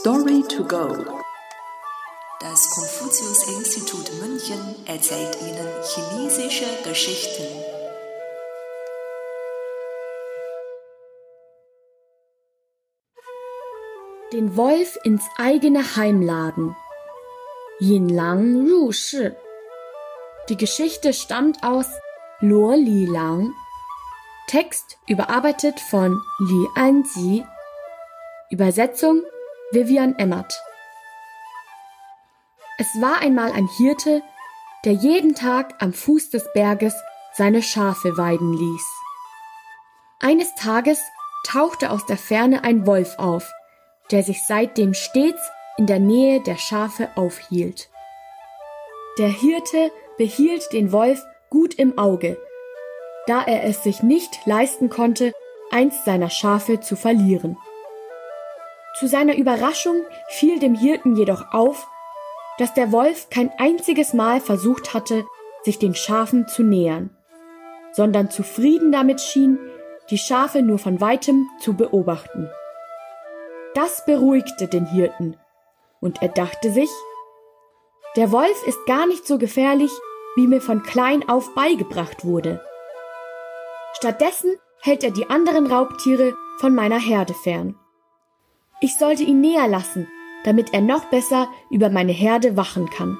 Story to go. Das Konfuzius-Institut München erzählt Ihnen chinesische Geschichten. Den Wolf ins eigene Heim laden. Yin Lang Ru Shi. Die Geschichte stammt aus Luo Li Lang. Text überarbeitet von Li Anji. Übersetzung Vivian Emmert. Es war einmal ein Hirte, der jeden Tag am Fuß des Berges seine Schafe weiden ließ. Eines Tages tauchte aus der Ferne ein Wolf auf, der sich seitdem stets in der Nähe der Schafe aufhielt. Der Hirte behielt den Wolf gut im Auge, da er es sich nicht leisten konnte, eins seiner Schafe zu verlieren. Zu seiner Überraschung fiel dem Hirten jedoch auf, dass der Wolf kein einziges Mal versucht hatte, sich den Schafen zu nähern, sondern zufrieden damit schien, die Schafe nur von weitem zu beobachten. Das beruhigte den Hirten, und er dachte sich, der Wolf ist gar nicht so gefährlich, wie mir von klein auf beigebracht wurde. Stattdessen hält er die anderen Raubtiere von meiner Herde fern. Ich sollte ihn näher lassen, damit er noch besser über meine Herde wachen kann.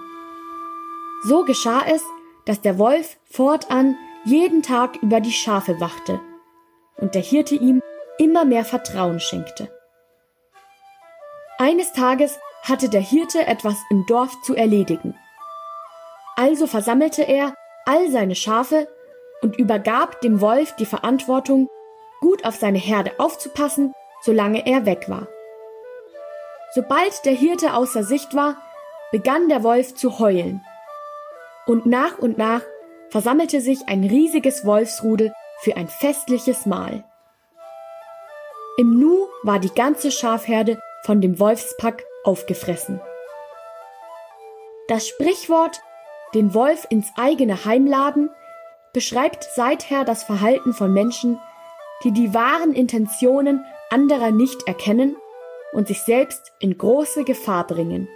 So geschah es, dass der Wolf fortan jeden Tag über die Schafe wachte und der Hirte ihm immer mehr Vertrauen schenkte. Eines Tages hatte der Hirte etwas im Dorf zu erledigen. Also versammelte er all seine Schafe und übergab dem Wolf die Verantwortung, gut auf seine Herde aufzupassen, solange er weg war. Sobald der Hirte außer Sicht war, begann der Wolf zu heulen. Und nach und nach versammelte sich ein riesiges Wolfsrudel für ein festliches Mahl. Im Nu war die ganze Schafherde von dem Wolfspack aufgefressen. Das Sprichwort den Wolf ins eigene Heim laden beschreibt seither das Verhalten von Menschen, die die wahren Intentionen anderer nicht erkennen und sich selbst in große Gefahr bringen.